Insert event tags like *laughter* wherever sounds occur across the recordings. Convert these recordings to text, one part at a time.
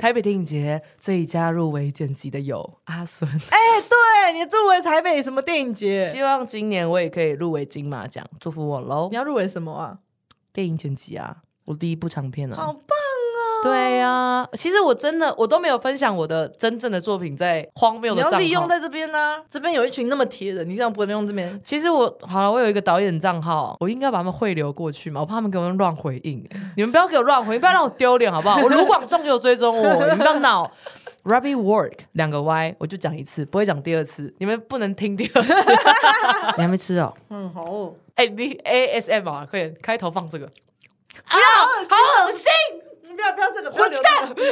台北电影节最佳入围剪辑的有阿孙，*laughs* 哎，对你入围台北什么电影节？希望今年我也可以入围金马奖，祝福我喽你！要入围什么啊？电影剪辑啊，我第一部长片啊。好棒啊！对呀、其实我真的我都没有分享我的真正的作品在荒谬你要的账号。利用在这边呢、这边有一群那么铁的，你这样不能用这边。其实我好了，我有一个导演账号，我应该把他们汇流过去嘛，我怕他们给我们乱回应。*laughs* 你们不要给我乱回应，不要让我丢脸好不好？我卢广仲就有追踪我，你们不要闹。Ruby Work 两个 Y，我就讲一次，不会讲第二次，你们不能听第二次。*laughs* 你还没吃哦？嗯，好哦。哎、你 ASM 啊，快点开头放这个。不要，好恶心！你不要不要这个，不要留这个。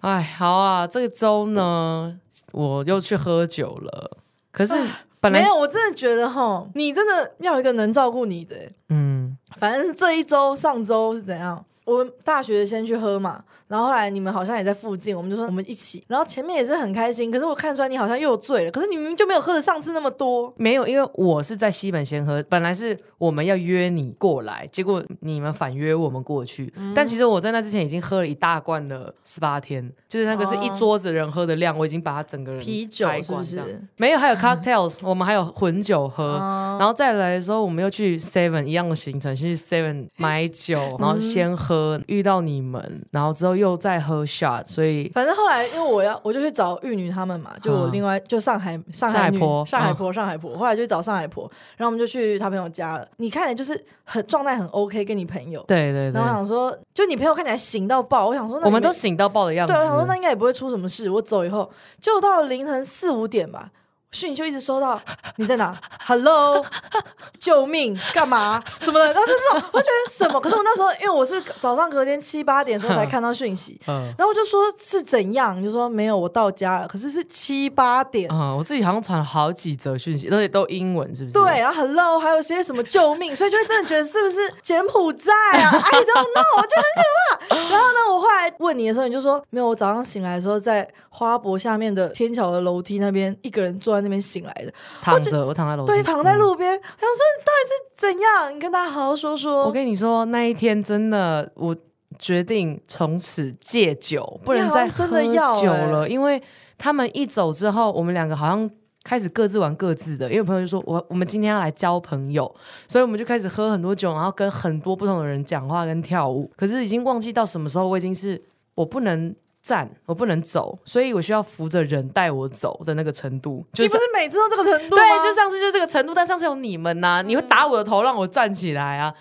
*laughs* 哎，好啊，这个周呢，我又去喝酒了。可是本来没有，我真的觉得哈，你真的要一个能照顾你的欸。嗯，反正这一周、上周是怎样？我们大学先去喝嘛，然后后来你们好像也在附近，我们就说我们一起。然后前面也是很开心，可是我看出来你好像又醉了，可是你明明就没有喝的上次那么多。没有，因为我是在西本先喝，本来是我们要约你过来，结果你们反约我们过去。嗯但其实我在那之前已经喝了一大罐的十八天，就是那个是一桌子人喝的量，我已经把它整个人哦啤酒是不是没有，还有 *laughs* cocktails，我们还有混酒喝。哦然后再来的时候，我们又去 Seven 一样的行程，先去 Seven 买酒，然后先喝，遇到你们，然后之后又再喝 shot，所以反正后来因为我要我就去找玉女他们嘛，就我另外就上海上海婆上海婆上海坡上海坡，后来就去找上海婆，然后我们就去他朋友家了。你看起来就是很状态很 OK，跟你朋友。对对对然后我，想说，就你朋友看起来醒到爆，我想说那我们都醒到爆的样子对，。我想说那应该也不会出什么事。我走以后，就到了凌晨四五点吧，讯就一直收到你在哪？Hello，救命，干嘛什么的？然后就这种，我觉得什么？可是我那时候因为我是早上隔天七八点的时候才看到讯息，嗯然后我就说是怎样？你就说没有，我到家了。可是是七八点。嗯，我自己好像传了好几则讯息，而且都英文，是不是？对，然后 hello，还有些什么救命，所以就会真的觉得是不是柬埔寨啊？I don't know，就很可怕。然后呢，我后来问你的时候，你就说没有，我早上醒来的时候在花博下面的天桥的楼梯那边，一个人坐在那边醒来的，躺着，我躺在楼梯，对，躺在嗯路边。我想说你到底是怎样？你跟大家好好说说。我跟你说，那一天真的，我决定从此戒酒，不能再喝酒欸了，因为他们一走之后，我们两个好像。开始各自玩各自的，因为朋友就说我我们今天要来交朋友，所以我们就开始喝很多酒，然后跟很多不同的人讲话跟跳舞。可是已经忘记到什么时候，我已经是我不能站，我不能走，所以我需要扶着人带我走的那个程度，就是你不是每次都这个程度？对，就上次就是这个程度，但上次有你们呐、你会打我的头让我站起来啊，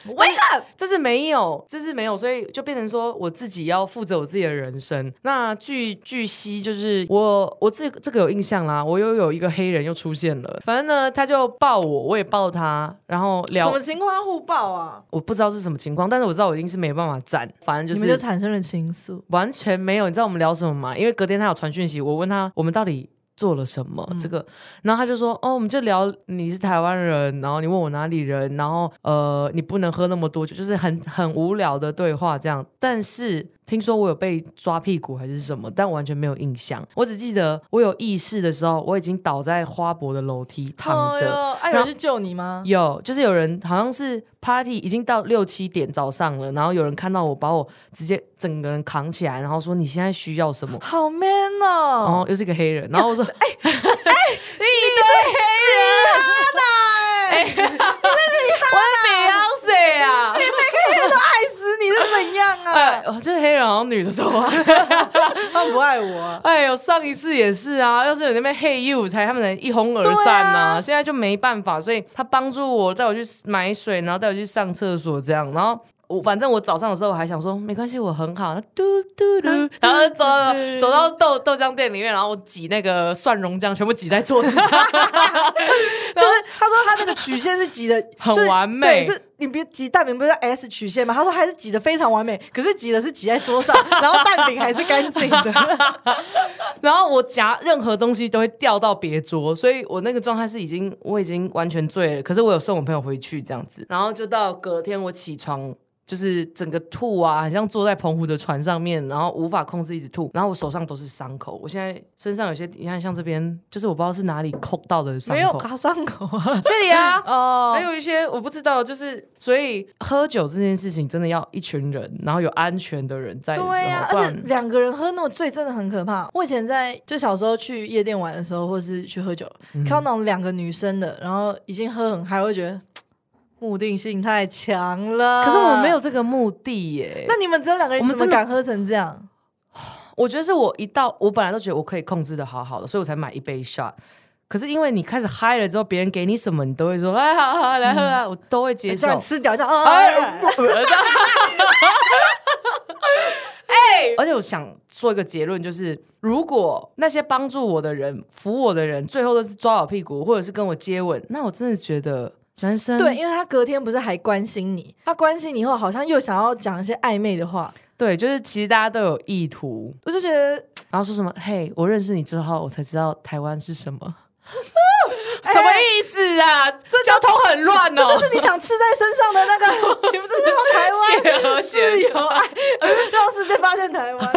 这是没有，这是没有，所以就变成说我自己要负责我自己的人生。那据据悉，就是我我这这个有印象啦，我又有一个黑人又出现了，反正呢他就抱我，我也抱他，然后聊什么，情况互抱啊？我不知道是什么情况，但是我知道我一定是没办法站，反正就是你们就产生了情愫。完全没有。你知道我们聊什么嘛？因为隔天他有传讯息，我问他我们到底做了什么、这个，然后他就说哦，我们就聊你是台湾人，然后你问我哪里人，然后呃你不能喝那么多酒，就是很很无聊的对话这样。但是听说我有被抓屁股还是什么，但我完全没有印象，我只记得我有意识的时候，我已经倒在花博的楼梯躺着。有人去救你吗？有，就是有人好像是 party 已经到六七点早上了，然后有人看到我，把我直接整个人扛起来，然后说你现在需要什么？好 man 哦！哦，又是一个黑人，然后我说，*laughs* 哎、哎，你哎，一堆黑人，我是 Beyonce 啊，爱死你是怎样啊？哎，哦就是黑人好像女的都爱，*laughs* 他们不爱我啊。哎呦，上一次也是啊，要是有那边 Hey You 才他们能一哄而散呐、对啊现在就没办法，所以他帮助我带我去买水，然后带我去上厕所这样，然后。我反正我早上的时候我还想说没关系，我很好，嘟嘟 *laughs* 嘟，然后走走到豆豆浆店里面，然后我挤那个蒜蓉酱，全部挤在桌子上，*laughs* 就是他说他那个曲线是挤的 *laughs* 很完美对，是你别挤蛋饼不是 S 曲线吗？他说还是挤的非常完美，可是挤的是挤在桌上，然后蛋饼还是干净的。然后我夹任何东西都会掉到别桌，所以我那个状态是已经我已经完全醉了。可是我有送我朋友回去这样子，然后就到隔天我起床就是整个吐啊，很像坐在澎湖的船上面，然后无法控制一直吐，然后我手上都是伤口，我现在身上有些，你看像这边，就是我不知道是哪里抠到的伤口，没有卡伤口啊。*laughs* 这里啊，*laughs* 哦还有一些我不知道，就是所以喝酒这件事情真的要一群人，然后有安全的人在的时候，对呀、而且两个人喝那么醉真的很可怕。我以前在就小时候去夜店玩的时候，或是去喝酒，嗯看到那种两个女生的，然后已经喝很嗨，我会觉得嘖目的性太强了。可是我们没有，这个目的耶。那你们只有两个人，我们真的敢喝成这样？*sighs* 我觉得是我一到，我本来都觉得我可以控制的好好的，所以我才买一杯 shot。可是因为你开始嗨了之后，别人给你什么，你都会说哎，好好好来喝啊，我都会接受吃掉，这样哎哎，*laughs* 哎，而且我想说一个结论，就是如果那些帮助我的人、扶我的人，最后都是抓我屁股，或者是跟我接吻，那我真的觉得男生对，因为他隔天不是还关心你，他关心你以后好像又想要讲一些暧昧的话，对，就是其实大家都有意图，我就觉得然后说什么嘿，我认识你之后，我才知道台湾是什么。*laughs* 什么意思啊？这交通很乱哦，就是你想刺在身上的那个，*laughs* 你不是说台湾 *laughs* 锲而自由爱，让世界发现台湾。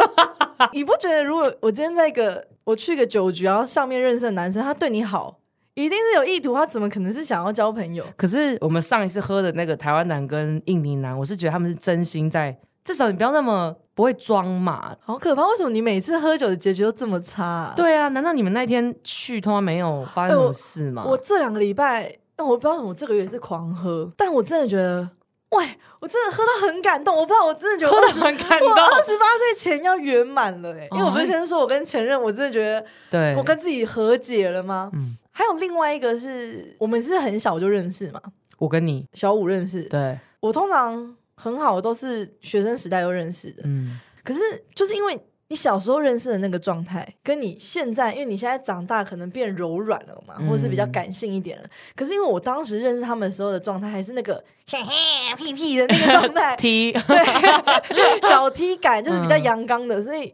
你不觉得，如果我今天在一个我去一个酒局，然后上面认识的男生，他对你好，一定是有意图，他怎么可能是想要交朋友？可是我们上一次喝的那个台湾男跟印尼男，我是觉得他们是真心在，至少你不要那么不会装嘛。好可怕！为什么你每次喝酒的结局都这么差、啊？对啊，难道你们那天去他妈没有发生什么事吗？我这两个礼拜，但我不知道为什么我这个月是狂喝，但我真的觉得，喂，我真的喝到很感动。我不知道，我真的觉得喝我得很感动我二十八岁前要圆满了、欸，因为我不是哦先说我跟前任，我真的觉得对，我跟自己和解了吗？嗯还有另外一个是我们是很小就认识嘛，我跟你。小五认识。对，我通常很好，都是学生时代就认识的。嗯，可是就是因为你小时候认识的那个状态，跟你现在，因为你现在长大可能变柔软了嘛，嗯。或者是比较感性一点了。可是因为我当时认识他们的时候的状态，还是那个嘿嘿屁屁的那个状态，*laughs* 踢，对，小 T 感就是比较嗯。阳刚的，所以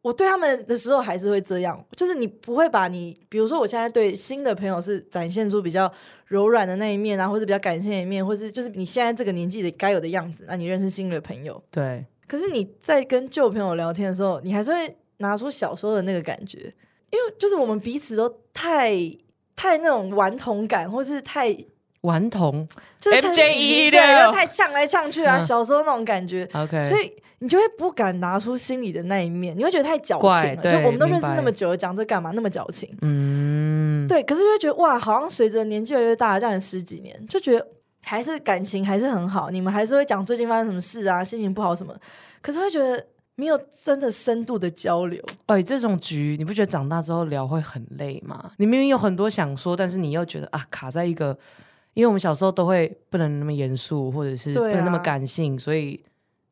我对他们的时候还是会这样，就是你不会把你，比如说我现在对新的朋友是展现出比较柔软的那一面啊，或者比较感性的一面，或是就是你现在这个年纪的该有的样子，那你认识新的朋友，对，可是你在跟旧朋友聊天的时候，你还是会拿出小时候的那个感觉，因为就是我们彼此都太太那种顽童感，或是太顽童就是太 MJ1 对，的太呛来呛去啊，嗯。小时候那种感觉，，OK，所以你就会不敢拿出心里的那一面，你会觉得太矫情就我们都认识那么久了，讲这干嘛那么矫情？嗯，对，可是就会觉得哇，好像随着年纪越来越大，这样十几年，就觉得还是感情还是很好，你们还是会讲最近发生什么事啊，心情不好什么，可是会觉得没有真的深度的交流。哎，这种局你不觉得长大之后聊会很累吗？你明明有很多想说，但是你又觉得啊，卡在一个，因为我们小时候都会不能那么严肃，或者是不能那么啊感性，所以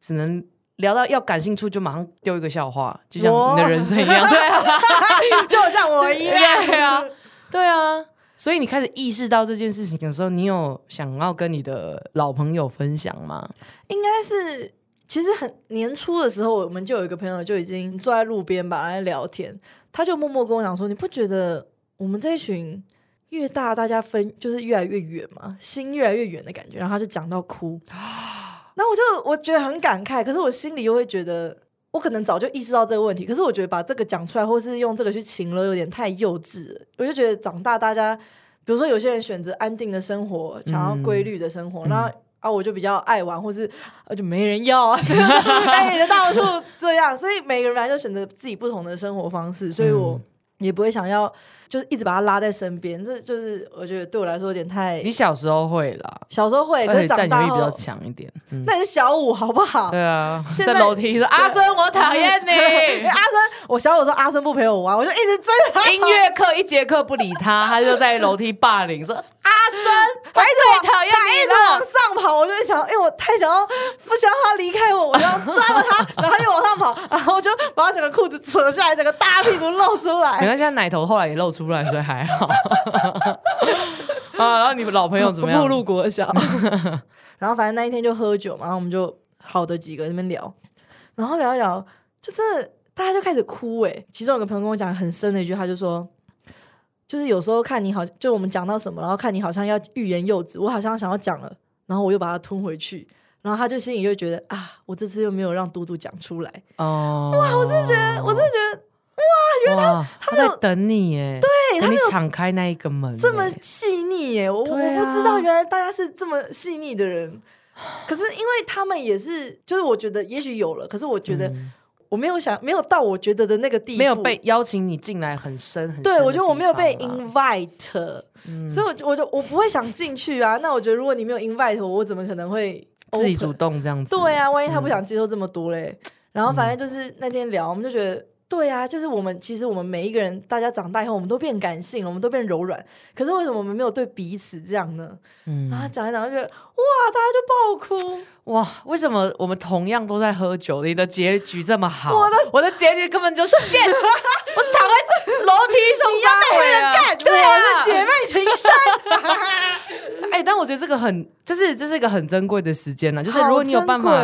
只能聊到要感性处就马上丢一个笑话，就像哇你的人生一样，*laughs* 对啊，*laughs* 就像我一样，*laughs* 对啊，对啊。所以你开始意识到这件事情的时候，你有想要跟你的老朋友分享吗？应该是。其实很年初的时候，我们就有一个朋友就已经坐在路边吧来聊天，他就默默跟我讲说：“你不觉得我们这一群越大，大家分就是越来越远嘛，心越来越远的感觉？”然后他就讲到哭，*gasps* 然后我就我觉得很感慨，可是我心里又会觉得，我可能早就意识到这个问题，可是我觉得把这个讲出来，或是用这个去情了，有点太幼稚了。我就觉得长大，大家比如说有些人选择安定的生活，想要规律的生活，那、啊，我就比较爱玩，或是啊就没人要啊，*laughs* 哎，你就到处这样，所以每个人来就选择自己不同的生活方式，所以我嗯也不会想要就是一直把他拉在身边，这就是我觉得对我来说有点太你小时候会啦，小时候会，可是长大后占有欲比较强一点。嗯，那你是小五好不好？对啊，在在楼梯说阿生，我讨厌哎你。*laughs* 阿生，我小五说阿生不陪我玩，我就一直追着他，音乐课一节课不理他，他就在楼梯霸凌说：“阿生，我还最讨厌他一直往。上跑，我就想，因为、我太想要不想要他离开我，我就要抓着他，*laughs* 然后又往上跑，然后我就把他整个裤子扯下来，整个大屁股露出”来。你看现在奶头后来也露出来，所以还好。*laughs* 啊，然后你们老朋友怎么样步？*laughs* 入国小，*laughs* 然后反正那一天就喝酒嘛，然后我们就好的几个在那边聊，然后聊一聊，就真的大家就开始哭哎、其中有个朋友跟我讲很深的一句，他就说。就是有时候看你好，就我们讲到什么，然后看你好像要欲言又止，我好像想要讲了，然后我又把它吞回去，然后他就心里就会觉得啊，我这次又没有让嘟嘟讲出来，哦，哇，我真的觉得，我真的觉得哇，他在等你耶，对他们有等你敞开那一个门，这么细腻耶！我、啊我不知道，原来大家是这么细腻的人。*sighs* 可是因为他们也是，就是我觉得也许有了，可是我觉得我没有想，没有到我觉得的那个地步，嗯没有被邀请你进来很深很深对，我觉得我没有被 invite，、所以我就我就我不会想进去啊。那我觉得如果你没有 invite 我，我怎么可能会自己？主动这样子，对啊，万一他嗯不想接受这么多嘞。然后反正就是那天聊，我们就觉得。对啊，就是我们其实我们每一个人，大家长大以后，我们都变感性了，我们都变柔软。可是为什么我们没有对彼此这样呢？嗯然后讲一讲就觉得哇，大家就爆哭。哇，为什么我们同样都在喝酒，你的结局这么好？我的我的结局根本就现，我躺在楼梯上 *laughs* 杀回啊！对啊，啊，是姐妹情深，哎、但我觉得这个很，就是这是一个很珍贵的时间了。就是如果你有办法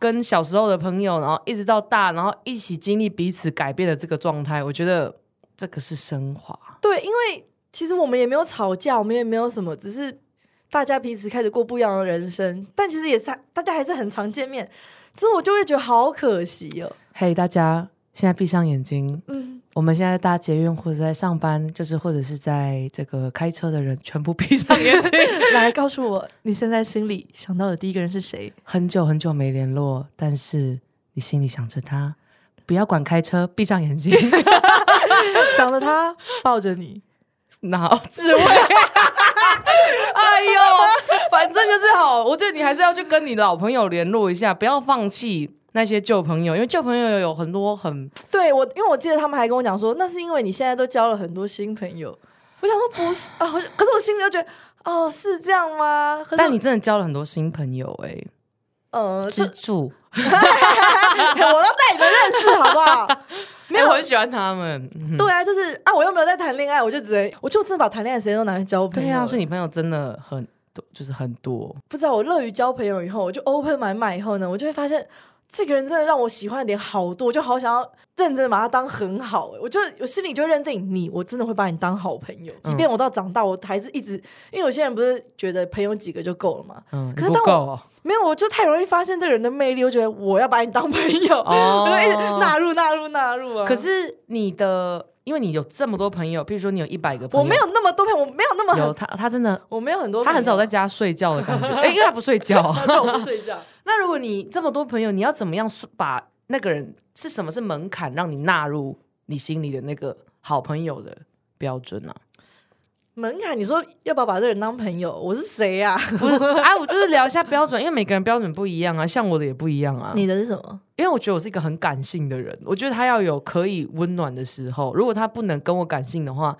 跟小时候的朋友，然后一直到大，然后一起经历彼此改变的这个状态，我觉得这个是升华。对，因为其实我们也没有吵架，我们也没有什么，只是大家彼此开始过不一样的人生。但其实也是大家还是很常见面，之后我就会觉得好可惜哦。嘿、大家现在闭上眼睛，嗯，我们现在搭捷运或者在上班，就是或者是在这个开车的人，全部闭上眼睛。*laughs* 来告诉我，你现在心里想到的第一个人是谁？很久很久没联络，但是你心里想着他，不要管开车，闭上眼睛，*laughs* 想着他抱着你，脑自慰。*laughs* 哎呦，反正就是好，我觉得你还是要去跟你老朋友联络一下，不要放弃那些旧朋友，因为旧朋友有很多很对我，因为我记得他们还跟我讲说，那是因为你现在都交了很多新朋友。我想说不是啊，可是我心里就觉得，哦，是这样吗？但你真的交了很多新朋友哎、呃，支这柱，*laughs* 我都带你们认识好不好？*laughs* 没有，我很喜欢他们。嗯对啊，就是啊，我又没有在谈恋爱，我就只能，我就真的把谈恋爱时间都拿去交朋友。对啊，所以你朋友真的很多，就是很多。不知道我乐于交朋友以后，我就 open 买买以后呢，我就会发现这个人真的让我喜欢的点好多，我就好想要认真的把他当很好、欸。我就我心里就认定你，我真的会把你当好朋友，即便我到长大，我还是一直，因为有些人不是觉得朋友几个就够了嘛，嗯，可是当我够。哦没有，我就太容易发现这个人的魅力，我觉得我要把你当朋友，哦。*laughs* 我就一直纳入纳入纳入啊。可是你的，因为你有这么多朋友，比如说你有一百个朋友，我没有那么多朋友，我没有那么，有他，他真的 *laughs* 我没有很多朋友，他很少在家睡觉的感觉，哎、*laughs* 因为他不睡觉。*laughs* 对，我不睡觉。那如果你这么多朋友，你要怎么样把那个人是什么是门槛，让你纳入你心里的那个好朋友的标准啊？门槛，你说要不要把这个人当朋友？我是谁呀、不是啊，我就是聊一下标准，因为每个人标准不一样啊，像我的也不一样啊。你的是什么？因为我觉得我是一个很感性的人，我觉得他要有可以温暖的时候。如果他不能跟我感性的话，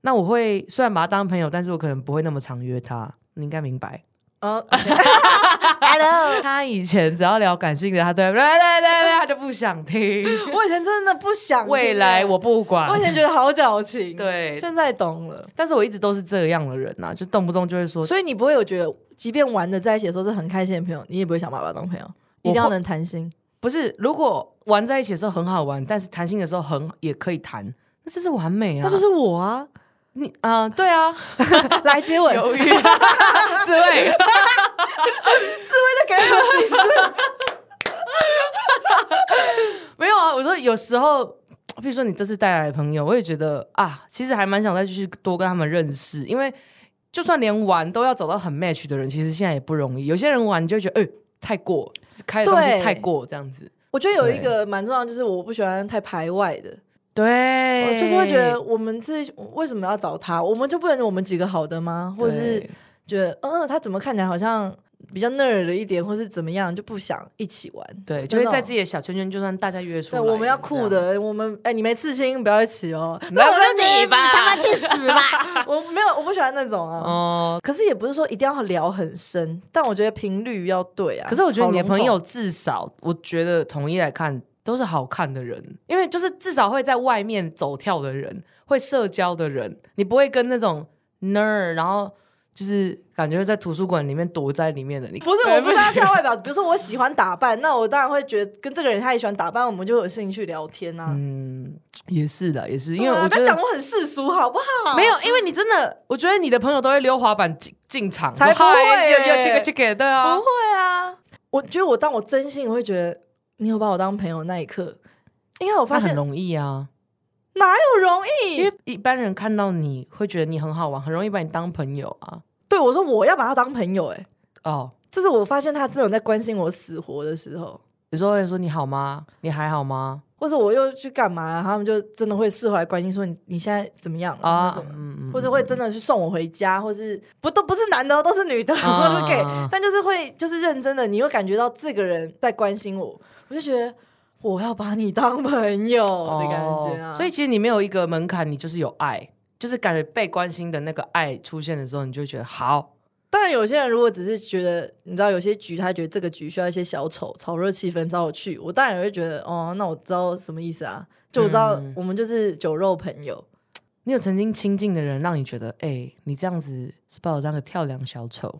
那我会虽然把他当朋友，但是我可能不会那么常约他。你应该明白。哦，*laughs* Hello，*laughs* 他以前只要聊感性的，他对对对对对，他就不想听。*laughs* 我以前真的不想听未来欸我不管我以。前觉得好矫情，，对，现在懂了。但是我一直都是这样的人呐、啊，就动不动就会说，所以你不会有觉得，即便玩的在一起的时候是很开心的朋友，你也不会想把他当朋友，一定要能谈心。不是，如果玩在一起的时候很好玩，但是谈心的时候很也可以谈，那这是完美啊。那就是我啊，你啊、对啊，*laughs* 来接吻，犹豫，*laughs* 自慰。给我几次没有啊，我说有时候，比如说你这次带来的朋友，我也觉得啊，其实还蛮想再继续多跟他们认识，因为就算连玩都要找到很 match 的人，其实现在也不容易。有些人玩你就会觉得，哎、太过，就是开的东西太过这样子。我觉得有一个蛮重要，就是我不喜欢太排外的，对，我就是会觉得我们这为什么要找他？我们就不能我们几个好的吗？或者是对觉得，嗯，他怎么看起来好像比较 nerd 了一点，或是怎么样，就不想一起玩。对，就会在自己。的小圈圈，就算大家约出对，来，我们要酷的，我们哎、你没刺青，不要一起哦。那不是你吧？他妈去死吧！*laughs* 我没有，我不喜欢那种啊。哦。可是也不是说一定要聊很深，但我觉得频率要对啊。可是我觉得你的朋友至少，我觉得统一来看都是好看的人，因为就是至少会在外面走跳的人，会社交的人，你不会跟那种 nerd，然后就是感觉在图书馆里面躲在里面的你。不是，我不是要挑外表。比如说我喜欢打扮，那我当然会觉得跟这个人他也喜欢打扮，我们就有兴趣聊天啊。嗯，也是的，也是，因为我觉得他讲我很世俗，好不好？没有，因为你真的，我觉得你的朋友都会溜滑板进进场，才不会有有耶这个这个，对啊不，会啊。我觉得我当我真心我会觉得你有把我当朋友那一刻，因为我发现很容易啊，哪有容易？因为一般人看到你会觉得你很好玩，很容易把你当朋友啊。对我说我要把他当朋友、欸，哎，哦，这是我发现他真的在关心我死活的时候。有时候会说你好吗？你还好吗？或者我又去干嘛，他们就真的会事后来关心说你你现在怎么样了、啊或者会真的去送我回家，或是不都不是男的哦，都是女的，啊 *laughs* 或是 gay，、但就是会就是认真的，你会感觉到这个人在关心我，我就觉得我要把你当朋友的感觉啊。哦所以其实你没有一个门槛，你就是有爱，就是感觉被关心的那个爱出现的时候，你就会觉得好。当然有些人如果只是觉得，你知道有些局他觉得这个局需要一些小丑炒热气氛，找我去，我当然也会觉得哦，那我知道什么意思啊，就我知道嗯我们就是酒肉朋友。你有曾经亲近的人，让你觉得，哎、你这样子是把我当个跳梁小丑，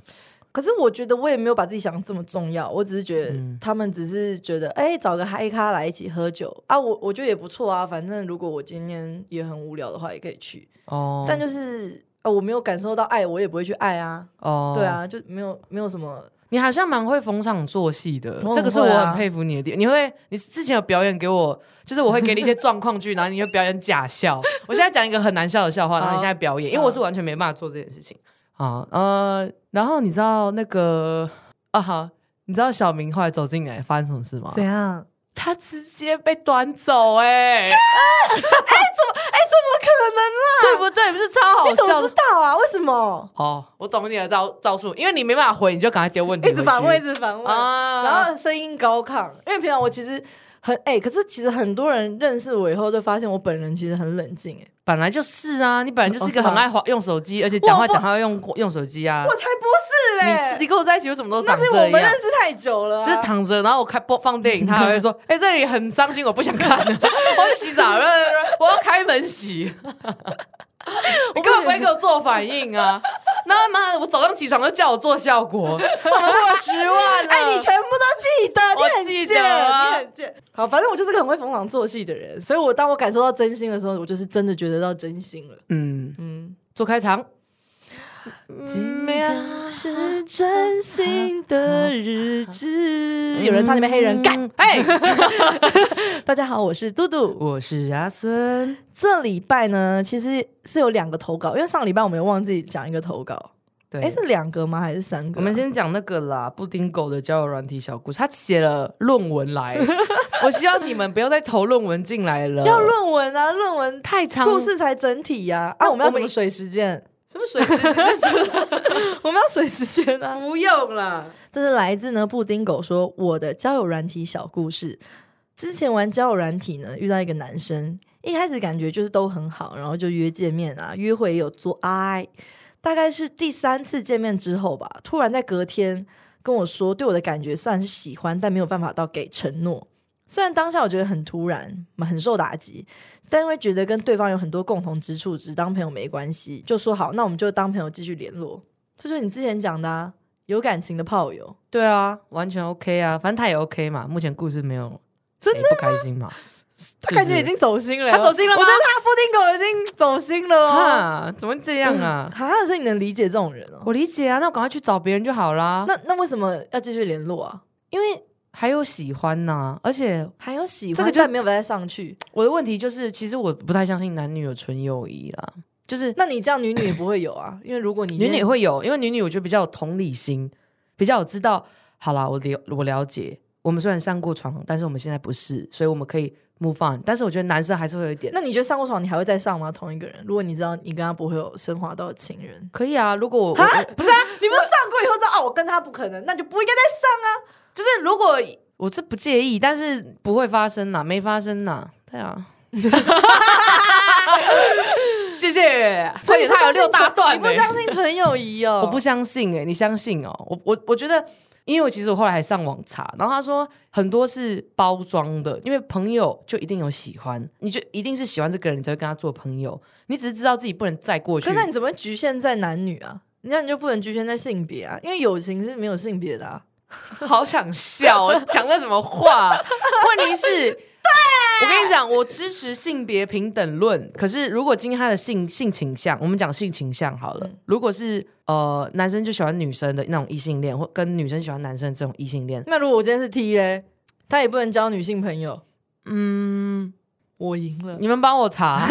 可是我觉得我也没有把自己想的这么重要，我只是觉得嗯他们只是觉得，哎、找个嗨咖来一起喝酒啊，我我觉得也不错啊。反正如果我今天也很无聊的话，也可以去。哦，但就是呃，我没有感受到爱，我也不会去爱啊。哦，对，啊，就没有没有什么。你好像蛮会逢场作戏的，这个是我很佩服你的点。你会，你之前有表演给我，就是我会给你一些状况剧，然后你会表演假笑。我现在讲一个很难笑的笑话，然后你现在表演，因为我是完全没办法做这件事情啊。呃，然后你知道那个啊哈，你知道小明后来走进来发生什么事吗？怎样？他直接被端走、*laughs* 哎，哎怎么哎怎么可能啦？对不对？不是超好笑你怎么知道啊？为什么？哦。我懂你的招招数，因为你没办法回，你就赶快丢问题，一直反问，一直反问，啊然后声音高亢。因为平常我其实很哎、可是其实很多人认识我以后，就发现我本人其实很冷静哎、本来就是啊，你本来就是一个很爱滑用手机，而且讲话讲话要用用手机啊。我才不是嘞！你是你跟我在一起，我怎么都长这那是我们认？识太久了、啊，就是躺着，然后我开播放电影，他还会说：“ *laughs* 哎、这里很伤心，我不想看了，我去洗澡了，我要开门洗。”你根本不会给我做反应啊！那妈，我早上起床就叫我做效果，我们破十万了。哎，你全部都记得，我你很记，得啊你很贱。好，反正我就是个很会逢场作戏的人，所以我当我感受到真心的时候，我就是真的觉得到真心了。嗯，嗯，做开场。今天是真心的日子。有人唱那边黑人干，哎，*laughs* 大家好，我是嘟嘟。我是阿孙。这礼拜呢，其实是有两个投稿，因为上礼拜我们有忘记讲一个投稿。对，哎，是两个吗？还是三个啊？我们先讲那个啦，布丁狗的交友软体小故事，他写了论文来，*laughs* 我希望你们不要再投论文进来了，要论文啊，论文太长，故事才整体呀、啊。那我们要怎么水时间？什么水时间，*laughs* 我们要水时间啊！不用啦。这是来自呢布丁狗说我的交友软体小故事。之前玩交友软体呢，遇到一个男生，一开始感觉就是都很好，然后就约见面啊，约会也有做爱。大概是第三次见面之后吧，突然在隔天跟我说，对我的感觉虽然是喜欢，但没有办法到给承诺。虽然当下我觉得很突然，很受打击，但因为觉得跟对方有很多共同之处，只当朋友没关系，就说好，那我们就当朋友继续联络。这就是你之前讲的、啊、有感情的炮友。对啊，完全 OK 啊，反正他也 OK 嘛。目前故事没有真的不开心嘛，他感觉已经走心了，他走心了吗我觉得他布丁狗已经走心了哦。哈，怎么会这样啊？*laughs* 哈，所以你能理解这种人哦？我理解啊，那我赶快去找别人就好啦。那那为什么要继续联络啊？因为还有喜欢呐、而且还有喜欢，这个就但没有再上去。我的问题就是，其实我不太相信男女有纯友谊啦，就是那你这样女女也不会有啊？*laughs* 因为如果你女女会有，因为女女我觉得比较有同理心，比较有知道，好啦，我了我了解，我们虽然上过床，但是我们现在不是，所以我们可以 move on。但是我觉得男生还是会有一点，那你觉得上过床你还会再上吗？同一个人，如果你知道你跟他不会有升华到情人，可以啊。如果我哈我不是啊，你不是上过以后知道哦，我跟他不可能，那就不应该再上啊。就是如果我是不介意，但是不会发生呐，没发生呐，对啊。*laughs* 谢谢，所以他有六大段、欸，你不相信纯友谊哦？我不相信哎、你相信哦？我我我觉得，因为我其实我后来还上网查，然后他说很多是包装的，因为朋友就一定有喜欢，你就一定是喜欢这个人，你才会跟他做朋友。你只是知道自己不能再过去可，那你怎么局限在男女啊？那你就不能局限在性别啊？因为友情是没有性别的啊。*laughs* 好想笑哦，讲的什么话？*laughs* 问题是，对我跟你讲，我支持性别平等论。可是如果今天他的性性倾向，我们讲性倾向好了，如果是呃，男生就喜欢女生的那种异性恋，或跟女生喜欢男生这种异性恋。那如果我今天是 T 嘞，他也不能交女性朋友，嗯，我赢了。你们帮我查，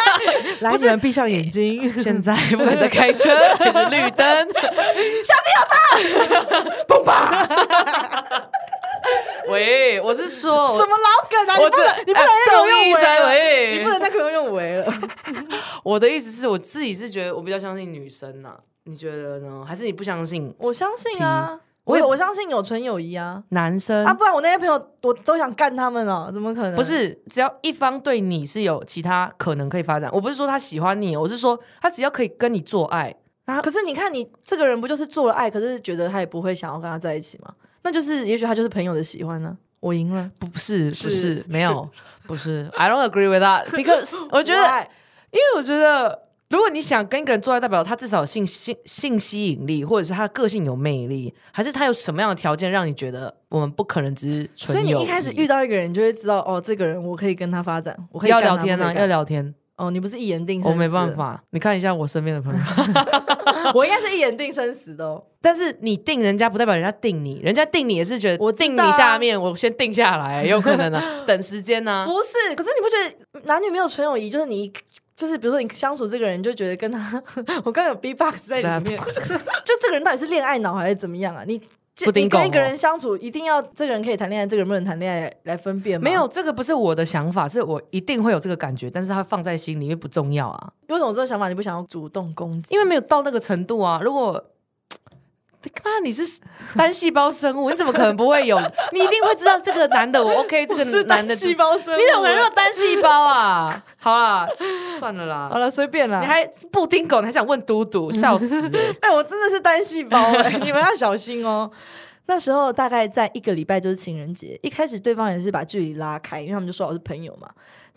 *laughs* 来，你们闭上眼睛。现在不能再开车，还是绿灯，*laughs* 小心有车，*laughs* 砰吧！喂，我是说，什么老梗啊？你不能，你不能再给我用围你不能再给我用围了。我的意思是我自己是觉得我比较相信女生呐、你觉得呢？还是你不相信我相信啊，我我有我相信有纯友谊啊。男生？啊，不然我那些朋友我都想干他们哦，怎么可能？不，是，只要一方对你是有其他可能可以发展，我不是说他喜欢你，我是说他只要可以跟你做爱，可是你看你这个人不就是做了爱，可是觉得他也不会想要跟他在一起吗？那就是也许他就是朋友的喜欢呢。我赢了，不不是是不是没有不是，I don't agree with that *laughs* because 我觉得，Why？因为我觉得。如果你想跟一个人做爱，代表他至少有性性性吸引力，或者是他的个性有魅力，还是他有什么样的条件让你觉得我们不可能只是纯所以你一开始遇到一个人，你就会知道哦，这个人我可以跟他发展，我可以要聊天啊，要聊天，哦，你不是一言定生死，我没办，法。你看一下我身边的朋友，*laughs* *laughs* 我应该是一眼定生死的哦。但是你定人家不代表人家定你，人家定你也是觉得我定你下面，我先定下来，有可能啊，等时间呢、不是，可是你不觉得男女没有纯友谊，就是你。就是比如说你相处这个人，就觉得跟他，*laughs* 我刚刚有 B box 在里面，*laughs* 就这个人到底是恋爱脑还是怎么样啊？你布丁狗哦你跟一个人相处，一定要这个人可以谈恋爱，这个人不能谈恋爱来分辨吗？没有，这个不是我的想法，是我一定会有这个感觉，但是他放在心里面不重要啊，为什么这个想法你不想要主动攻击？因为没有到那个程度啊。如果妈你是单细胞生物，你怎么可能不会有？你一定会知道这个男的我 OK，这个是男的 *laughs* 单细胞生物，你怎么可能有单细胞啊？*laughs* 好啦，算了啦好。了，随便啦。你还布丁狗，你还想问嘟嘟，笑死、欸！*laughs* 哎、我真的是单细胞哎、你们要小心哦。那时候大概在一个礼拜就是情人节，一开始对方也是把距离拉开，因为他们就说我是朋友嘛。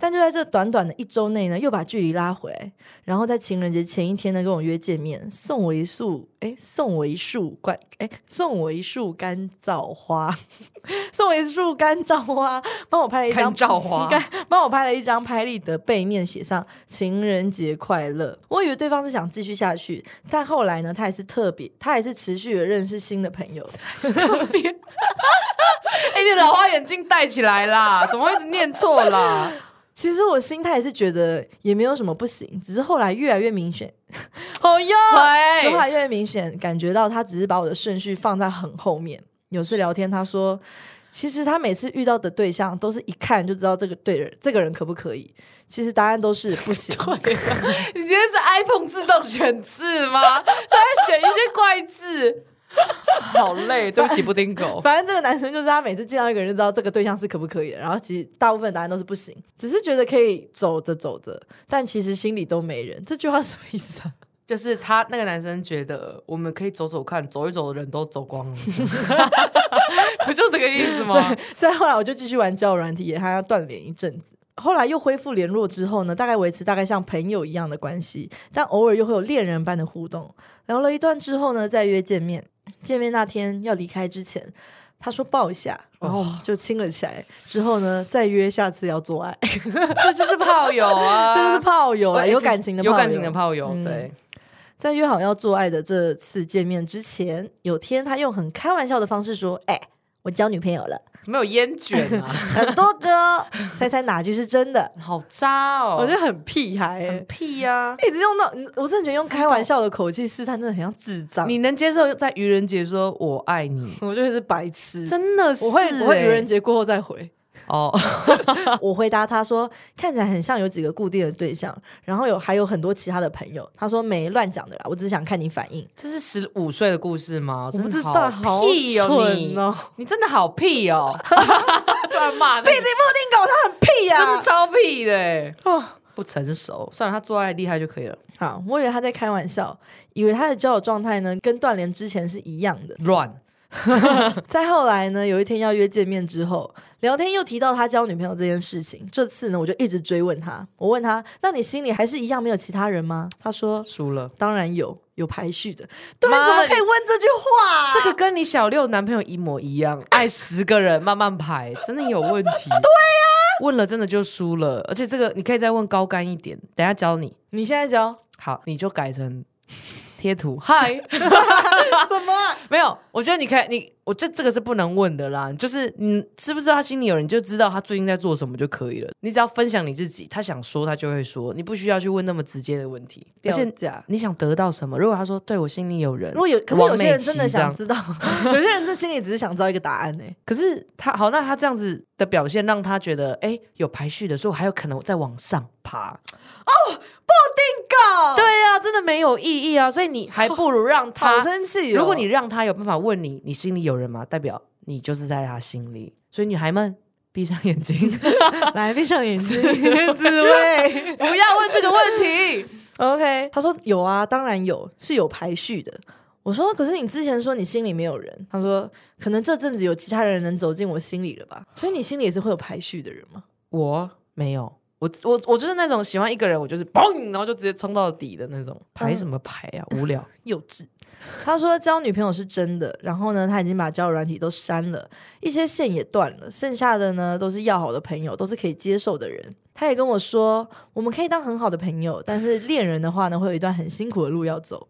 但就在这短短的一周内呢，又把距离拉回来，然后在情人节前一天呢跟我约见面，送我一束哎，送我一束干哎，送我一束干燥花，*laughs* 送我一束干燥花，帮我拍了一张干燥花 *laughs* 干帮我拍了一张拍立得，背面写上“情人节快乐”。我以为对方是想继续下去，但后来呢，他还是特别，他还是持续的认识新的朋友。*laughs* 特别。哎、你老花眼镜戴起来啦，怎么会一直念错啦？其实我心态是觉得也没有什么不行，只是后来越来越明显。好 *laughs* 哟，*laughs* 后喂，来越来越明显，感觉到他只是把我的顺序放在很后面。有次聊天，他说。其实他每次遇到的对象都是一看就知道这个对人，这个人可不可以？其实答案都是不行。*laughs* 对啊，你今天是 iPhone 自动选字吗？都在选一些怪字，*laughs* 好累。对不起，布丁狗。*laughs* 反正这个男生就是他每次见到一个人就知道这个对象是可不可以的，然后其实大部分答案都是不行，只是觉得可以走着走着，但其实心里都没人。这句话什么意思啊？就是他那个男生觉得我们可以走走看，走一走的人都走光了，*laughs* 不就这个意思吗？再后来我就继续玩交友软体，也和他断联一阵子。后来又恢复联络之后呢，大概维持大概像朋友一样的关系，但偶尔又会有恋人般的互动。聊了一段之后呢，再约见面。见面那天要离开之前，他说抱一下，然后就亲了起来。之后呢，再约下次要做爱，*laughs* 这就是炮友啊，*laughs* 这就是炮友有感情的炮友。有感情的炮友，嗯。对。在约好要做爱的这次见面之前，有天他用很开玩笑的方式说：“哎、我交女朋友了，怎么有烟卷啊？*laughs* 很多歌，猜猜哪句是真的？”好渣哦！我觉得很屁孩、很欸，屁呀、一直用到，我真的觉得用开玩笑的口气试探，真的很像智障。你能接受在愚人节说我爱你？*laughs* 我觉得是白痴，真的是、我会我会愚人节节过后再回。哦，*laughs* 我回答他说，看起来很像有几个固定的对象，然后有还有很多其他的朋友。他说没乱讲的啦，我只是想看你反应。这是十五岁的故事吗？我不知道，好屁哦你！你真的好屁哦！*laughs* 突然骂那个，屁你布丁狗，他很屁呀、真的超屁的欸，哦不成熟。算了，他做爱厉害就可以了。好，我以为他在开玩笑，以为他的交友状态呢跟断联之前是一样的。乱，*laughs* 再后来呢，有一天要约见面之后，聊天又提到他交女朋友这件事情。这次呢，我就一直追问他，我问他：“那你心里还是一样没有其他人吗？”他说输了。：“当然有，有排序的。”对，妈怎么可以问这句话？这个跟你小六男朋友一模一样，爱十个人慢慢排，真的有问题。*laughs* 对呀、问了真的就输了，而且这个你可以再问高干一点，等下教你。你现在教好，你就改成贴图，嗨，*laughs* 什么啊？没有，我觉得你可以，你我觉得这个是不能问的啦，就是你知不知道他心里有人，你就知道他最近在做什么就可以了。你只要分享你自己，他想说他就会说，你不需要去问那么直接的问题，而且。你想得到什么？如果他说对我心里有人，如果有，可是有些人真的想知道，*laughs* 有些人这心里只是想知道一个答案呢、*laughs* 可是他好，那他这样子的表现让他觉得，哎，有排序的，所以我还有可能再往上爬。哦，不对啊，真的没有意义啊，所以你还不如让他好生气、哦。如果你让他有办法问你，你心里有人吗？代表你就是在他心里。所以女孩们闭上眼睛，*laughs* 来闭上眼睛，*laughs* 紫薇。*laughs* 不要问这个问题。OK，他说有啊，当然有，是有排序的。我说，可是你之前说你心里没有人，他说可能这阵子有其他人能走进我心里了吧？所以你心里也是会有排序的人吗？我没有，我我我就是那种喜欢一个人，我就是嘣，然后就直接冲到底的那种。排什么排啊？无聊。*laughs* 幼稚。他说交女朋友是真的，然后呢，他已经把交友软体都删了，一些线也断了，剩下的呢都是要好的朋友，都是可以接受的人。他也跟我说，我们可以当很好的朋友，但是恋人的话呢，会有一段很辛苦的路要走，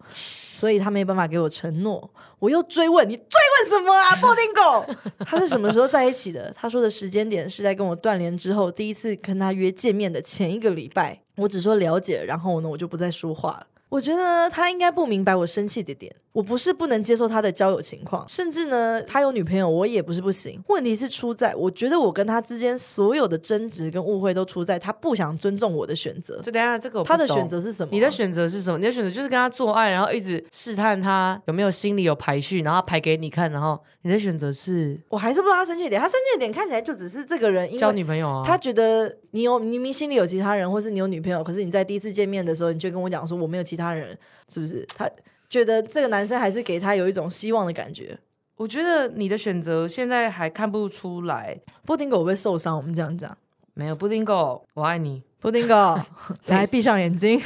所以他没办法给我承诺。我又追问你追问什么啊，布丁狗？*laughs* 他是什么时候在一起的？他说的时间点是在跟我断联之后，第一次跟他约见面的前一个礼拜。我只说了解，然后呢，我就不再说话了。我觉得他应该不明白我生气的点。我不是不能接受他的交友情况，甚至呢，他有女朋友，我也不是不行。问题是出在，我觉得我跟他之间所有的争执跟误会都出在他不想尊重我的选择。就等下这个我他的选择是什么？你的选择是什么？你的选择就是跟他做爱，然后一直试探他有没有心里有排序，然后排给你看，然后你的选择是我还是不知道他生气点。他生气点看起来就只是这个人因交女朋友啊。他觉得你有明明心里有其他人，或是你有女朋友，可是你在第一次见面的时候，你却跟我讲说我没有其他人，是不是？他觉得这个男生还是给他有一种希望的感觉。我觉得你的选择现在还看不出来。布丁狗会不会受伤？我们这样讲。没有布丁狗，我爱你。布丁狗，*laughs* 来闭上眼睛，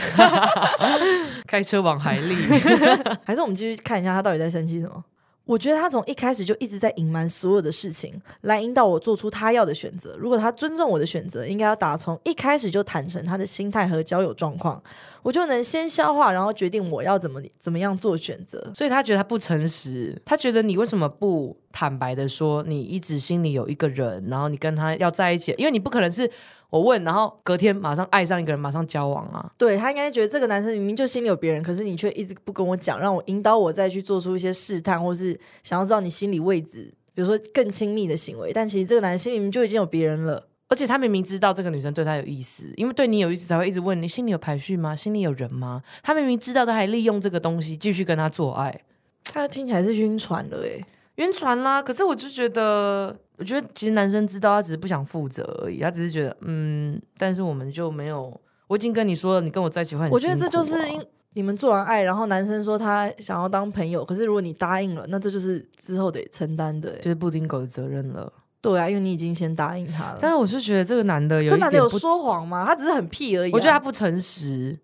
*laughs* 开车往海里。*laughs* 还是我们继续看一下他到底在生气什么？我觉得他从一开始就一直在隐瞒所有的事情，来引导我做出他要的选择。如果他尊重我的选择，应该要打从一开始就坦诚他的心态和交友状况，我就能先消化，然后决定我要怎么怎么样做选择。所以他觉得他不诚实，他觉得你为什么不坦白的说你一直心里有一个人，然后你跟他要在一起，因为你不可能是我问，然后隔天马上爱上一个人，马上交往啊。对他应该觉得这个男生明明就心里有别人，可是你却一直不跟我讲，让我引导我再去做出一些试探，或是想要知道你心理位置，比如说更亲密的行为。但其实这个男生心里面就已经有别人了。而且他明明知道这个女生对他有意思，因为对你有意思才会一直问你心里有排序吗？心里有人吗？他明明知道，他还利用这个东西继续跟他做爱，他听起来是晕船了诶、晕船啦。可是我就觉得，我觉得其实男生知道，他只是不想负责而已，他只是觉得嗯，但是我们就没有，我已经跟你说了，你跟我在一起会很、我觉得这就是因你们做完爱，然后男生说他想要当朋友，可是如果你答应了，那这就是之后得承担的、欸。就是布丁狗的责任了。对啊，因为你已经先答应他了。但是我是觉得这个男的有这男的有说谎吗？他只是很屁而已啊、我觉得他不诚实。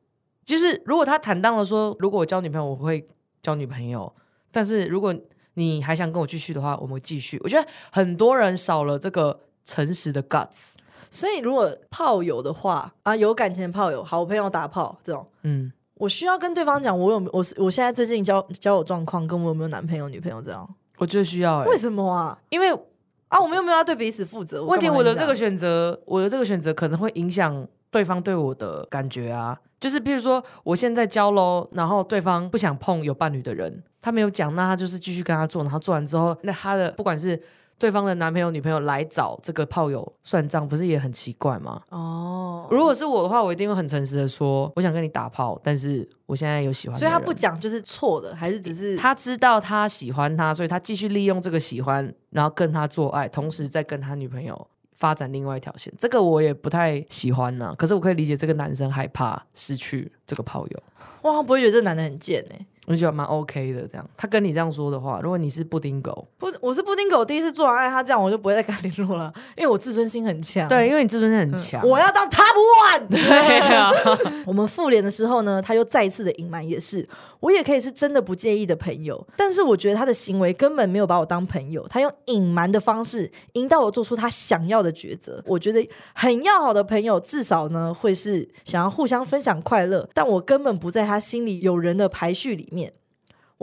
就是如果他坦荡的说，如果我交女朋友，我会交女朋友，但是如果你还想跟我继续的话，我们会继续。我觉得很多人少了这个诚实的 guts。所以如果炮友的话啊，有感情的炮友，好朋友打炮这种，嗯，我需要跟对方讲我有我是我现在最近交交友状况，跟我有没有男朋友女朋友这样。我觉得需要哎、为什么啊？因为啊，我们又没有要对彼此负责。问题我的这个选择，我的这个选择可能会影响对方对我的感觉啊。就是比如说，我现在交喽，然后对方不想碰有伴侣的人，他没有讲，那他就是继续跟他做，然后做完之后，那他的不管是对方的男朋友、女朋友来找这个炮友算账，不是也很奇怪吗？哦，如果是我的话，我一定会很诚实的说，我想跟你打炮，但是我现在有喜欢，所以他不讲就是错的，还是只是他知道他喜欢他，所以他继续利用这个喜欢，然后跟他做爱，同时再跟他女朋友发展另外一条线。这个我也不太喜欢呢、可是我可以理解这个男生害怕失去这个炮友，哇，不会觉得这男的很贱哎、我觉得蛮 OK 的。这样，他跟你这样说的话，如果你是布丁狗，不，我是布丁狗，第一次做完爱，他这样我就不会再跟他联络了，因为我自尊心很强。对，因为你自尊心很强，我要当 top One。对啊，*laughs* 我们复联的时候呢，他又再一次的隐瞒，也是我也可以是真的不介意的朋友，但是我觉得他的行为根本没有把我当朋友，他用隐瞒的方式引导我做出他想要的抉择。我觉得很要好的朋友，至少呢会是想要互相分享快乐，但我根本不在他心里有人的排序里面。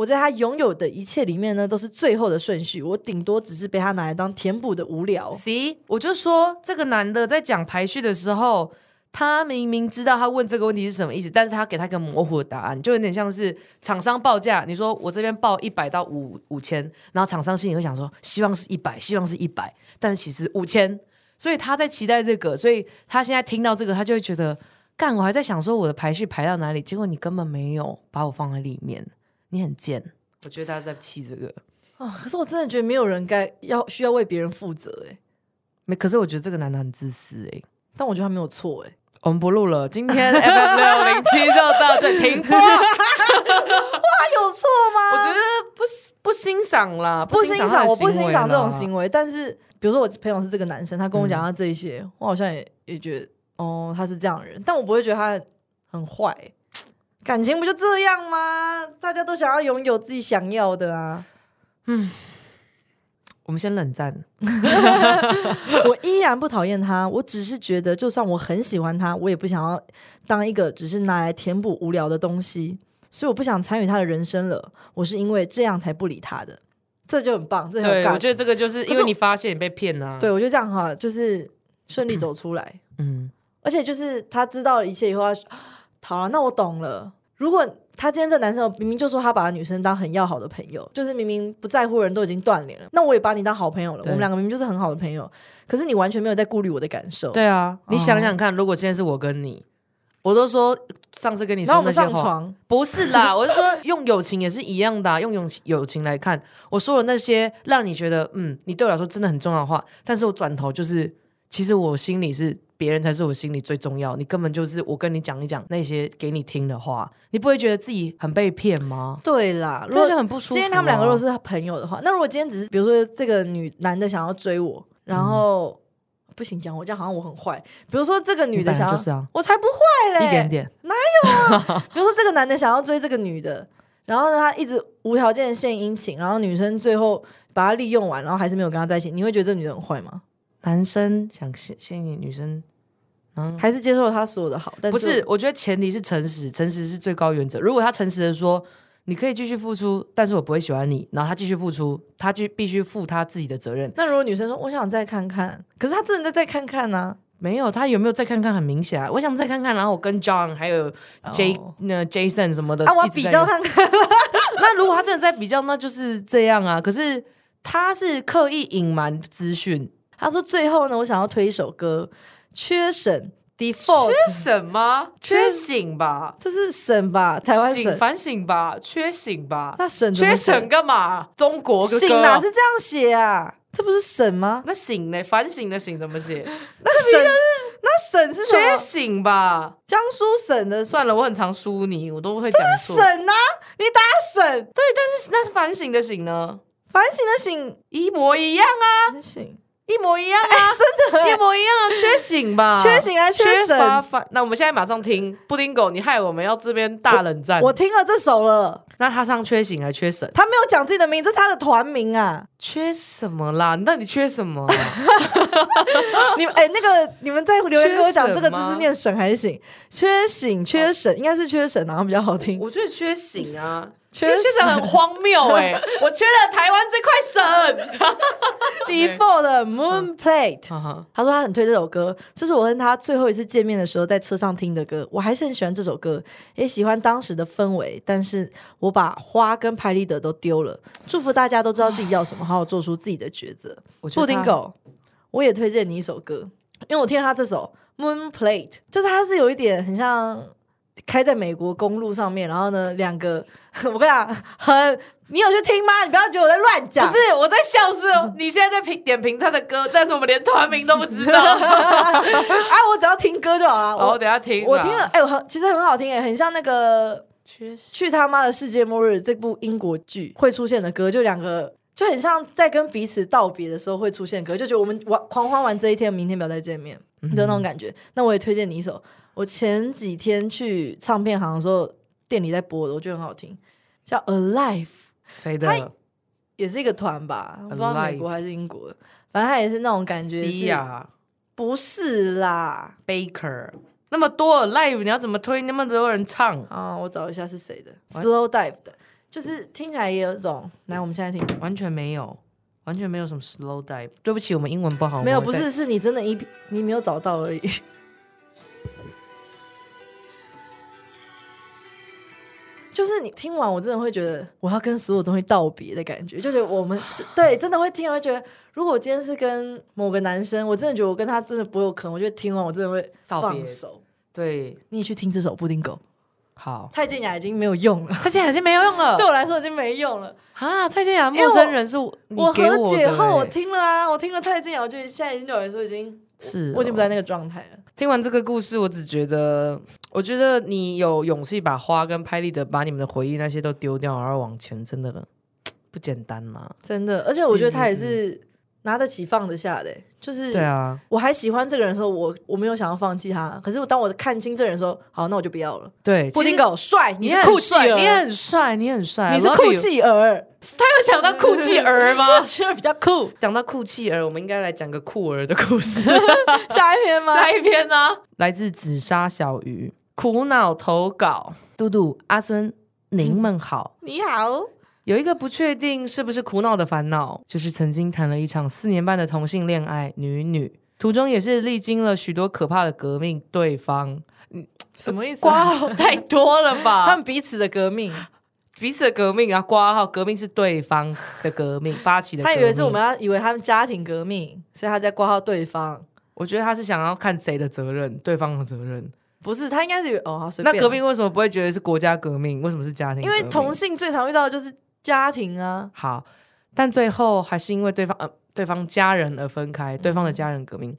我在他拥有的一切里面呢，都是最后的顺序。我顶多只是被他拿来当填补的无聊。C，我就说这个男的在讲排序的时候，他明明知道他问这个问题是什么意思，但是他给他一个模糊的答案，就有点像是厂商报价，你说我这边报一百到五五千，然后厂商心里会想说希望是一百，希望是一百，但是其实五千，所以他在期待这个，所以他现在听到这个，他就会觉得干，我还在想说我的排序排到哪里，结果你根本没有把我放在里面，你很贱。我觉得大家在气这个，啊、可是我真的觉得没有人该要需要为别人负责哎、没，可是我觉得这个男的很自私哎、但我觉得他没有错哎、我们不录了，今天 FM 六零七就到这停播。*laughs* 哇有错吗？我觉得不不欣赏啦，不欣赏，我不欣赏这种。行为。但是，比如说我朋友是这个男生，他跟我讲他这一些，我好像也也觉得，哦，他是这样的人，但我不会觉得他很坏。感情不就这样吗？大家都想要拥有自己想要的啊！嗯我们先冷战，*laughs* 我依然不讨厌他，我只是觉得，就算我很喜欢他，我也不想要当一个只是拿来填补无聊的东西，所以我不想参与他的人生了。我是因为这样才不理他的，这就很棒，这很有对我觉得这个就是因为你发现你被骗了、啊。对，我觉得这样哈，就是顺利走出来。嗯，而且就是他知道了一切以后他说，好了，那我懂了。如果他今天这男生明明就说他把女生当很要好的朋友，就是明明不在乎的人都已经断联了，那我也把你当好朋友了，我们两个明明就是很好的朋友，可是你完全没有在顾虑我的感受。，对啊，你想想看，如果今天是我跟你，我都说上次跟你然后我们说那些话，上床，不是啦，我是说用友情也是一样的、啊，用友情友情来看，我说了那些让你觉得嗯，你对我来说真的很重要的话，但是我转头就是，其实我心里是别人才是我心里最重要，你根本就是我跟你讲一讲那些给你听的话，你不会觉得自己很被骗吗？对啦，如果就很不舒服、啊。今天他们两个如果是朋友的话，那如果今天只是比如说这个女男的想要追我，然后、不行讲我这样好像我很坏，比如说这个女的想要，就是啊，我才不坏嘞，一点点哪有，比如说这个男的想要追这个女的，然后呢，他一直无条件的献殷勤，然后女生最后把他利用完，然后还是没有跟他在一起，你会觉得这女的很坏吗？男生想吸吸引女生，嗯，还是接受了他所有的好？但不是，我觉得前提是诚实，诚实是最高原则。如果他诚实的说，你可以继续付出，但是我不会喜欢你，然后他继续付出，他就必须负他自己的责任。那如果女生说我想再看看，可是他真的在再看看呢、没有，他有没有再看看很明显啊。我想再看看，然后我跟 John 还有 J、哦那 Jason 什么的啊？我比较看看，*laughs* 那如果他真的在比较，那就是这样啊。可是他是刻意隐瞒资讯，他说最后呢，我想要推一首歌，缺省 default，缺省吗？缺省吧，这是省吧？台湾省，反省吧，缺省吧。那省缺省干嘛？中国的省哦哪是这样写啊？这不是省吗？那省呢？反省的省怎么写？*laughs* 那省那省是什缺么？省吧。江苏省的算了，我很常输你，我都会讲错。省啊，你打省对，但是，那反省的省呢？反省的省，一模一样啊，省一模一样啊，真的，一模一样啊，缺省吧？缺省啊缺缺乏省。反。那我们现在马上听布丁狗，你害我们要这边大冷战。我听了这首了，那他唱缺省还缺省？他没有讲自己的名字，他的团名啊。缺什么啦？你到底缺什么啊？*laughs* 你们哎、那个你们在留言给我讲这个字是念省还是省？缺省缺省，应该是缺省，然后比较好听。我觉得缺省啊，缺因为缺省很荒谬哎、*laughs* 我缺了台湾这块省。*laughs* default 的 Moon Plate。他说他很推这首歌，这是我跟他最后一次见面的时候在车上听的歌，我还是很喜欢这首歌，也喜欢当时的氛围，但是我把花跟拍立得都丢了。祝福大家都知道自己要什么，好好做出自己的抉择。布丁狗，我也推荐你一首歌，因为我听了他这首 Moon Plate，就是它是有一点很像开在美国公路上面，然后呢两个，*laughs* 我跟你讲，很你有去听吗？你不要觉得我在乱讲，不是我在笑是哦，你现在在评点评他的歌，但是我们连团名都不知道。*laughs* *laughs* 啊，我只要听歌就好了。好，我我等下听。我听了，，哎、我很其实很好听，哎，很像那个《去他妈的世界末日》这部英国剧会出现的歌，就两个。就很像在跟彼此道别的时候会出现歌，就觉得我们玩狂欢完这一天，明天不要再见面的那种感觉。那我也推荐你一首，我前几天去唱片行的时候，店里在播的，我觉得很好听，叫《Alive》，谁的？也是一个团吧，不知道美国还是英国的，反正他也是那种感觉。西亚不是啦，Baker 那么多 Alive，你要怎么推那么多人唱啊？我找一下是谁的，Slow Dive 的。就是听起来也有一种，来，我们现在听，完全没有，完全没有什么 slow dive。对不起，我们英文不好。没有，不是，是你真的，一你没有找到而已。就是你听完，我真的会觉得我要跟所有东西道别的感觉，就觉得我们对真的会听，会觉得如果我今天是跟某个男生，我真的觉得我跟他真的不会有可能。我觉得听完我真的会放手。对，你也去听这首《布丁狗》。好，蔡健雅已经没有用了。蔡健雅已经没有用了，*laughs* 对我来说已经没用了啊！蔡健雅陌生人是我和解后我听了啊，我听了蔡健雅，我觉得现在已经对我来说已经是我已经不在那个状态了。听完这个故事，我只觉得，我觉得你有勇气把花跟拍立得把你们的回忆那些都丢掉，然后往前，真的不简单吗？真的，而且我觉得他也是。拿得起放得下的，就是对啊。我还喜欢这个人的时候，我我没有想要放弃他。可是我当我看清这个人说，好，那我就不要了。对，布丁狗帅，你是酷气儿，你很帅，你很帅，你是酷气儿。他有想到酷气儿吗？觉得比较酷。讲到酷气儿，我们应该来讲个酷儿的故事。*laughs* 下一篇吗？下一篇呢？来自紫砂小鱼，苦恼投稿。嘟嘟阿孙，您们好，你好。有一个不确定是不是苦恼的烦恼，就是曾经谈了一场四年半的同性恋爱，女女途中也是历经了许多可怕的革命。对方，嗯什么意思？挂号太多了吧？*laughs* 他们彼此的革命，彼此的革命啊！挂号革命是对方的革命发起的。他以为是我们要以为他们家庭革命，所以他在挂号对方。我觉得他是想要看谁的责任，对方的责任不是他应该是哦。那革命为什么不会觉得是国家革命？为什么是家庭？因为同性最常遇到的就是。家庭啊，好，但最后还是因为对方呃对方家人而分开，对方的家人革命，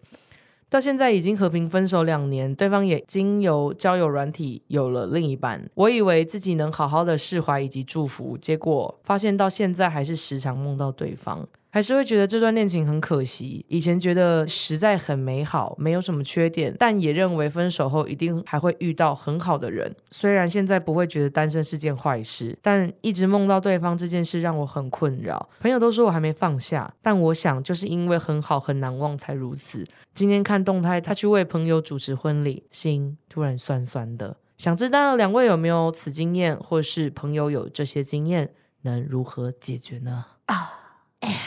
到现在已经和平分手两年，对方也经由交友软体有了另一半，我以为自己能好好的释怀以及祝福，结果发现到现在还是时常梦到对方。还是会觉得这段恋情很可惜。以前觉得实在很美好，没有什么缺点，但也认为分手后一定还会遇到很好的人。虽然现在不会觉得单身是件坏事，但一直梦到对方这件事让我很困扰。朋友都说我还没放下，但我想就是因为很好很难忘才如此。今天看动态，他去为朋友主持婚礼，心突然酸酸的。想知道两位有没有此经验，或是朋友有这些经验，能如何解决呢？啊，哎呀。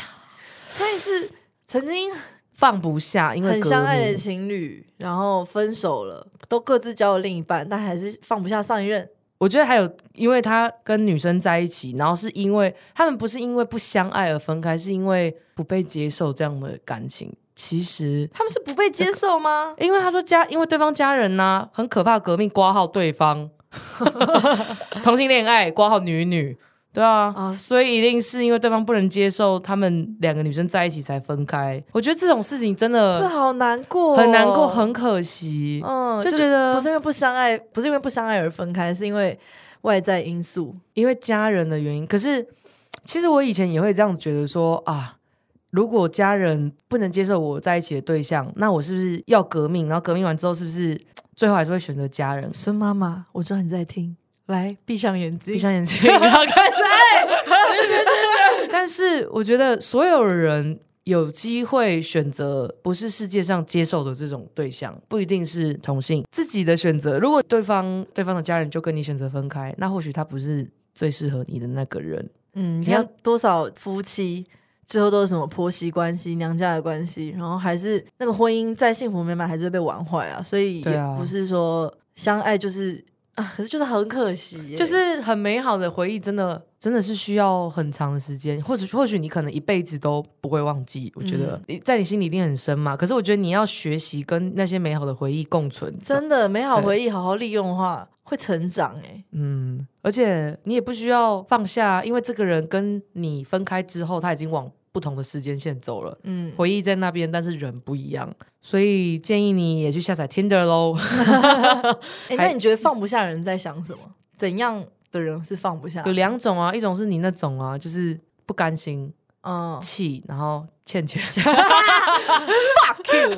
所以是曾经放不下，因为很相爱的情侣，然后分手了，都各自交了另一半，但还是放不下上一任。我觉得还有，因为他跟女生在一起，然后是因为他们不是因为不相爱而分开，是因为不被接受这样的感情。其实他们是不被接受吗？*laughs* 因为他说家，因为对方家人呢，很可怕，革命挂号对方 *laughs* 同性恋爱挂号女女。对啊，啊，所以一定是因为对方不能接受他们两个女生在一起才分开。我觉得这种事情真的，这好难过，很难过，很可惜。嗯，就觉得不是因为不相爱，不是因为不相爱而分开，是因为外在因素，因为家人的原因。可是其实我以前也会这样子觉得说啊，如果家人不能接受我在一起的对象，那我是不是要革命？然后革命完之后，是不是 *tsk* 最后还是会选择家人？孙妈妈，我知道你在听。来，闭上眼睛，闭上眼睛，*laughs* 然后开始。但是，我觉得所有人有机会选择不是世界上接受的这种对象，不一定是同性，自己的选择。如果对方对方的家人就跟你选择分开，那或许他不是最适合你的那个人。嗯，你看多少夫妻最后都是什么婆媳关系、娘家的关系，然后还是那个婚姻再幸福美满，还是被玩坏啊。所以，也不是说相爱就是。啊，可是就是很可惜，就是很美好的回忆，真的真的是需要很长的时间，或者或许你可能一辈子都不会忘记。我觉得你在你心里一定很深嘛。可是我觉得你要学习跟那些美好的回忆共存，真的美好回忆好好利用的话，会成长哎。嗯，而且你也不需要放下，因为这个人跟你分开之后，他已经往。不同的时间线走了，嗯，回忆在那边，但是人不一样，所以建议你也去下载 Tinder 喽。*laughs* 哎，那你觉得放不下人在想什么？怎样的人是放不下？有两种啊，一种是你那种啊，就是不甘心，嗯气，然后欠钱。*laughs* fuck you，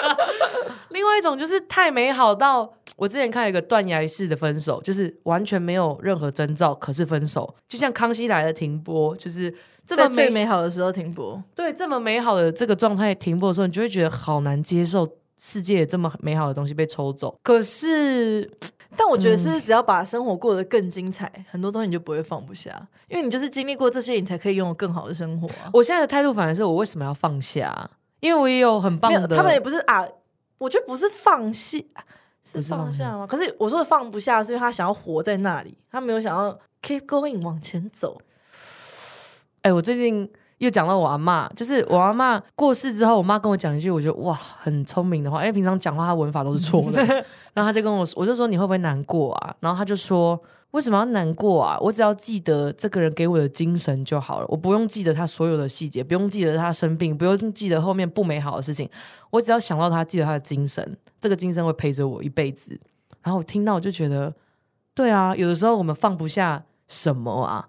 *laughs* 另外一种就是太美好到，我之前看有一个断崖式的分手，就是完全没有任何征兆，可是分手，就像康熙来了停播，就是这么最美美好的时候停播。对这么美好的这个状态停播的时候，你就会觉得好难接受。世界这么美好的东西被抽走，可是但我觉得是只要把生活过得更精彩，很多东西你就不会放不下，因为你就是经历过这些，你才可以拥有更好的生活啊。我现在的态度反而是我为什么要放下？因为我也有很棒，的，他们也不是啊，我觉得不是放下，是放放下吗？可是我说的放不下，是因为他想要活在那里，他没有想要 keep going 往前走。哎、我最近又讲到我阿妈，就是我阿妈过世之后，我妈跟我讲一句，我觉得哇很聪明的话，因为平常讲话她文法都是错的，*laughs* 然后她就跟我说，我就说你会不会难过啊？然后她就说为什么要难过啊？我只要记得这个人给我的精神就好了，我不用记得他所有的细节，不用记得他生病，不用记得后面不美好的事情，我只要想到他，记得他的精神，这个精神会陪着我一辈子。然后我听到我就觉得，对啊，有的时候我们放不下什么啊，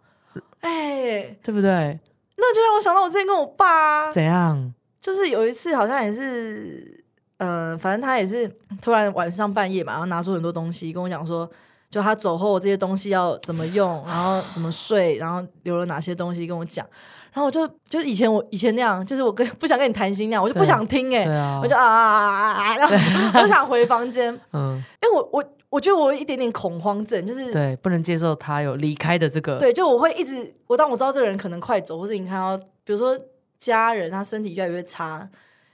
哎，对不对？那就让我想到我之前跟我爸、啊，怎样？就是有一次好像也是，呃，反正他也是突然晚上半夜嘛，然后拿出很多东西跟我讲说，就他走后这些东西要怎么用，然后怎么睡，然后留了哪些东西跟我讲，然后我就就是以前我以前那样，就是我跟不想跟你谈心那样，我就不想听哎、我就啊。啊啊啊啊，然后 *laughs* 我想回房间，嗯，因为我我我觉得我有一点点恐慌症，就是对，不能接受他有离开的这个，对，就我会一直，我当我知道这个人可能快走，或是你看到，比如说家人他身体越来越差，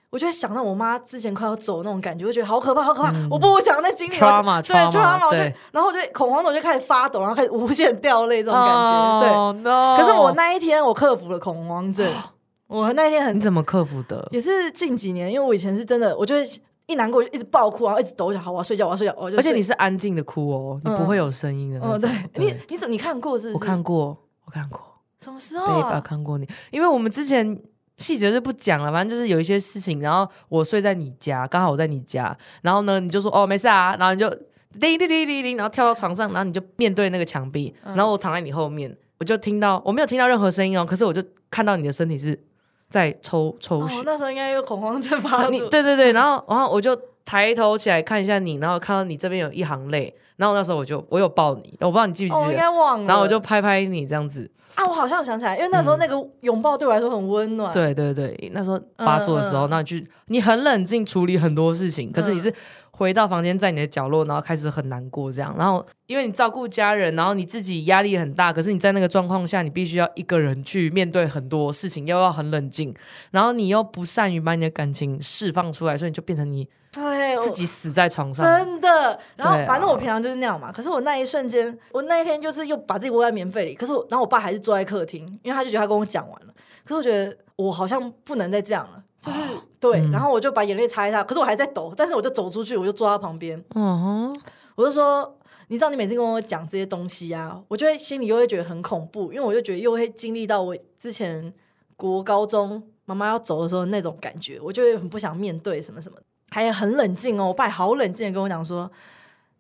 我就会想到我妈之前快要走那种感觉，我就觉得好可怕，好可怕，我不想再经历嗯 Trauma，对我就对然后我就恐慌的我就开始发抖，然后开始无限掉泪这种感觉，对。哦 no 可是我那一天我克服了恐慌症，*gasps* 我那一天很你怎么克服的？也是近几年，因为我以前是真的，我就会一难过就一直爆哭，然后一直抖，我想好我要睡觉，我要睡觉，我就而且你是安静的哭哦，你嗯不会有声音的那哦，种。对你你怎么你看过是不我？看过，我看过，什么时候对吧？啊？看过你，因为我们之前细节就不讲了，反正就是有一些事情，然后我睡在你家，刚好我在你家，然后呢，你就说哦没事啊，然后你就叮叮叮叮叮，然后跳到床上，然后你就面对那个墙壁，嗯然后我躺在你后面，我就听到我没有听到任何声音哦，可是我就看到你的身体是在抽抽血哦，，那时候应该有恐慌症发作。你对对对，然后然后我就抬头起来看一下你，然后看到你这边有一行泪，然后那时候我就我有抱你，我不知道你记不哦，我应记得，该忘了。然后我就拍拍你这样子，啊，我好像想起来，因为那时候那个拥抱对我来说很温暖。，对对对，那时候发作的时候，那你就你很冷静处理很多事情，可是你是回到房间，在你的角落，然后开始很难过这样，然后因为你照顾家人，然后你自己压力很大，可是你在那个状况下，你必须要一个人去面对很多事情，又要很冷静，然后你又不善于把你的感情释放出来，所以你就变成你对，自己死在床上。真的。然后反正我平常就是那样嘛。可是我那一瞬间，我那一天就是又把自己窝在棉被里。可是我，然后我爸还是坐在客厅，因为他就觉得他跟我讲完了。可是我觉得我好像不能再这样了，就是对。嗯然后我就把眼泪擦一擦，可是我还在抖，但是我就走出去，我就坐他旁边，嗯哼，我就说。你知道，你每次跟我讲这些东西啊，我就会心里又会觉得很恐怖，因为我就觉得又会经历到我之前国高中妈妈要走的时候那种感觉，我就会很不想面对什么什么的，还很冷静哦。我爸也好冷静的跟我讲说，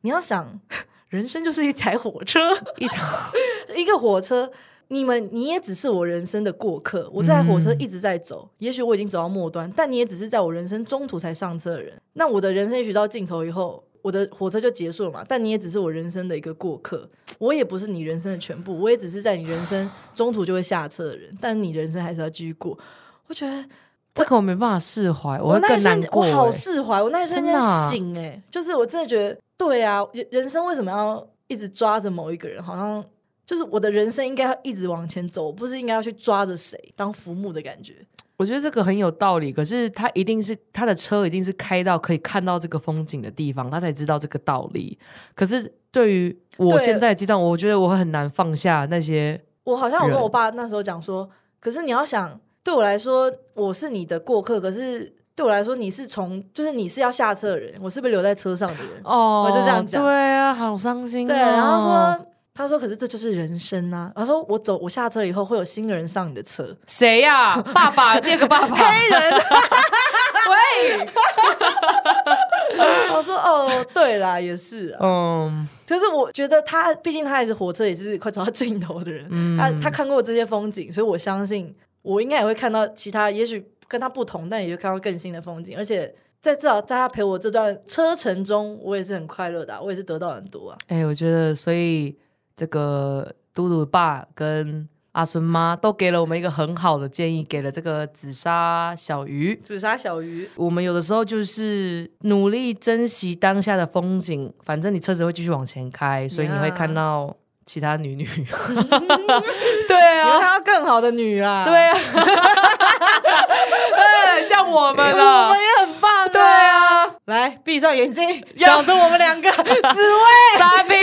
你要想，*laughs* 人生就是一台火车，一台 *laughs* 一个火车，你们你也只是我人生的过客。我这台火车一直在走，也许我已经走到末端，但你也只是在我人生中途才上车的人。那我的人生也许到尽头以后，我的火车就结束了嘛？但你也只是我人生的一个过客，我也不是你人生的全部，我也只是在你人生中途就会下车的人，但你人生还是要继续过。我觉得这个我没办法释怀，我会那一更难过、瞬我好欸释怀，我那一瞬间醒哎、就是我真的觉得，对啊，人人生为什么要一直抓着某一个人？好像就是我的人生应该要一直往前走，不是应该要去抓着谁当浮木的感觉。我觉得这个很有道理，可是他一定是他的车一定是开到可以看到这个风景的地方，他才知道这个道理。可是对于我现在的阶段，我觉得我会很难放下那些。我好像我跟我爸那时候讲说，可是你要想，对我来说我是你的过客，可是对我来说你是从就是你是要下车的人，我是被留在车上的人。哦，我就这样讲对啊，好伤心、哦。对，然后说。他说：“可是这就是人生啊！”他说：“我走，我下车以后会有新的人上你的车。谁呀、*laughs* 爸爸，第二个爸爸，黑人。*laughs* 喂，我说：“哦，对啦，也是啊。嗯，可是我觉得他，毕竟他也是火车，也是快走到尽头的人。嗯他他看过这些风景，所以我相信我应该也会看到其他，也许跟他不同，但也会看到更新的风景。而且在至少在他陪我这段车程中，我也是很快乐的啊、我也是得到很多啊。哎、我觉得，所以这个嘟嘟爸跟阿孙妈都给了我们一个很好的建议，给了这个紫砂小鱼。紫砂小鱼，我们有的时候就是努力珍惜当下的风景，反正你车子会继续往前开，所以你会看到其他女女。*laughs* 对啊，有他更好的女啊。对啊，对，*laughs* 像我们我了们。也很棒、啊。对啊，来闭上眼睛，想着我们两个 *laughs* 紫薇。傻逼！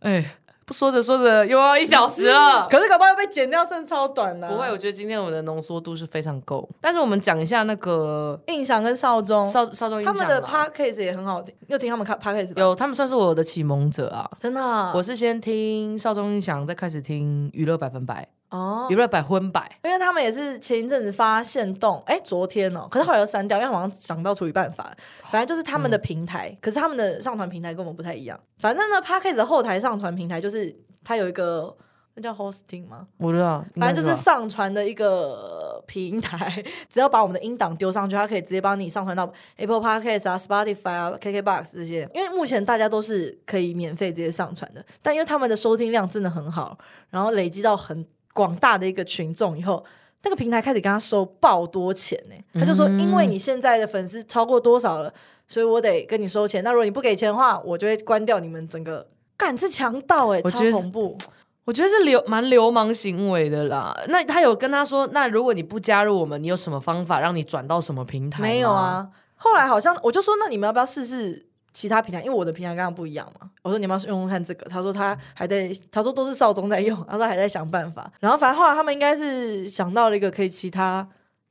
哎，不说着说着又要一小时了。*laughs* 可是搞不好又被剪掉，剩超短呢、不会，我觉得今天我们的浓缩度是非常够。但是我们讲一下那个印象跟少中，少少中音他们的 podcast 也很好听，又听他们 podcast？有，他们算是我的启蒙者啊。真的啊、我是先听少中印象，再开始听娱乐百分百、哦有没有百分百。因为他们也是前一阵子发现动，哎，昨天哦，可是后来又删掉，因为好像想到处理办法，反正就是他们的平台，可是他们的上传平台跟我们不太一样。反正呢 p a c k a g e 的后台上传平台就是它有一个那叫 hosting 吗？我知道，反正就是上传的一个平台，*laughs* 只要把我们的音档丢上去，它可以直接帮你上传到 Apple Podcast 啊、Spotify 啊、KKBox 这些。因为目前大家都是可以免费直接上传的，但因为他们的收听量真的很好，然后累积到很广大的一个群众以后。那个平台开始跟他收爆多钱呢、他就说，因为你现在的粉丝超过多少了，所以我得跟你收钱。那如果你不给钱的话，我就会关掉你们整个。干是强盗哎、超恐怖。我觉得是流蛮流氓行为的啦。那他有跟他说，那如果你不加入我们，你有什么方法让你转到什么平台？没有，啊。后来好像我就说，那你们要不要试试其他平台？因为我的平台跟他不一样嘛。我说你们要用用看这个，他说他还在，他说都是少宗在用，*laughs* 他说还在想办法。然后反正后来他们应该是想到了一个可以其他。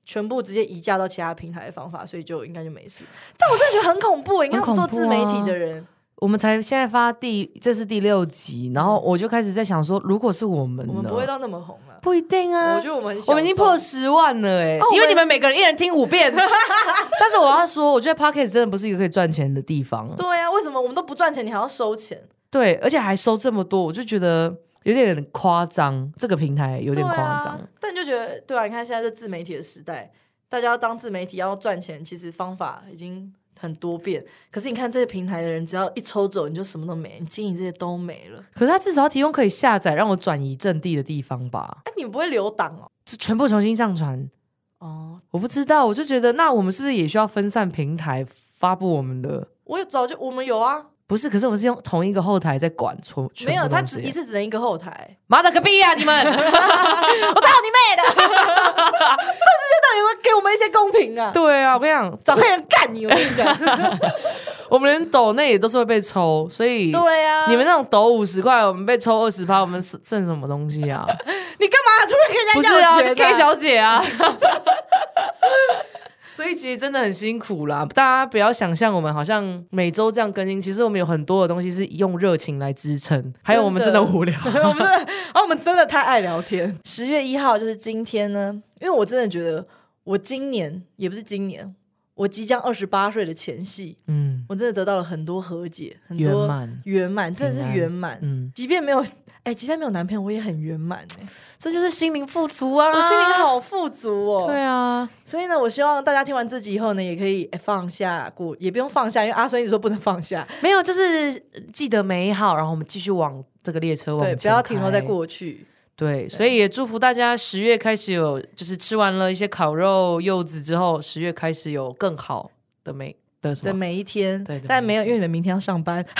全部直接移架到其他平台的方法，所以就应该就没事。但我真的觉得很恐怖，你看做自媒体的人，我们才现在发第这是第六集，然后我就开始在想说，如果是我们，我们不会到那么红了。不一定啊。我觉得我们我们已经破众十万了哎、哦因为你们每个人一人听五遍。*laughs* 但是我要说，我觉得 Pocket 真的不是一个可以赚钱的地方。对啊，为什么我们都不赚钱，你还要收钱？对，而且还收这么多，我就觉得有点夸张。这个平台有点夸张。啊，但你就觉得，对啊，你看现在是自媒体的时代，大家要当自媒体要赚钱，其实方法已经很多变。可是你看这些平台的人，只要一抽走，你就什么都没，你经营这些都没了。可是他至少要提供可以下载让我转移阵地的地方吧，哎、你不会留档哦？就全部重新上传。哦，我不知道，我就觉得那我们是不是也需要分散平台发布我们的？我也早就我们有啊，不是，可是我们是用同一个后台在管全全没有，他只一次只能一个后台。妈的个逼呀、你们！*laughs* 我操你妹的！这世界到底会给我们一些公平啊？对啊，我跟你讲，找黑人干你！我跟你讲，*laughs* 我们连抖那也都是会被抽，所以对啊，你们那种抖五十块，我们被抽二十趴，我们剩剩什么东西啊？*laughs* 你干嘛突然跟人不是啊，家要钱、是 K 小姐啊。所以其实真的很辛苦啦，大家不要想象我们好像每周这样更新，其实我们有很多的东西是用热情来支撑，还有我们真的无聊。*laughs* 我们真的，然后我们真的太爱聊天。十月一号就是今天呢，因为我真的觉得我今年也不是今年，我即将二十八岁的前夕，嗯，我真的得到了很多和解，很多圆满，圆满，真的是圆满。嗯，即便没有，哎、即便没有男朋友，我也很圆满哎，这就是心灵富足啊！我心灵好富足哦。对啊，所以呢，我希望大家听完这集以后呢，也可以哎放下过，也不用放下，因为阿孙一直说不能放下，没有，就是记得美好，然后我们继续往这个列车往对，前不要停留在过去。对，所以也祝福大家十月开始有，就是吃完了一些烤肉、柚子之后，十月开始有更好的每的的？每一天，对但没有，因为你们明天要上班。*laughs*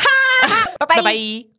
哈拜拜。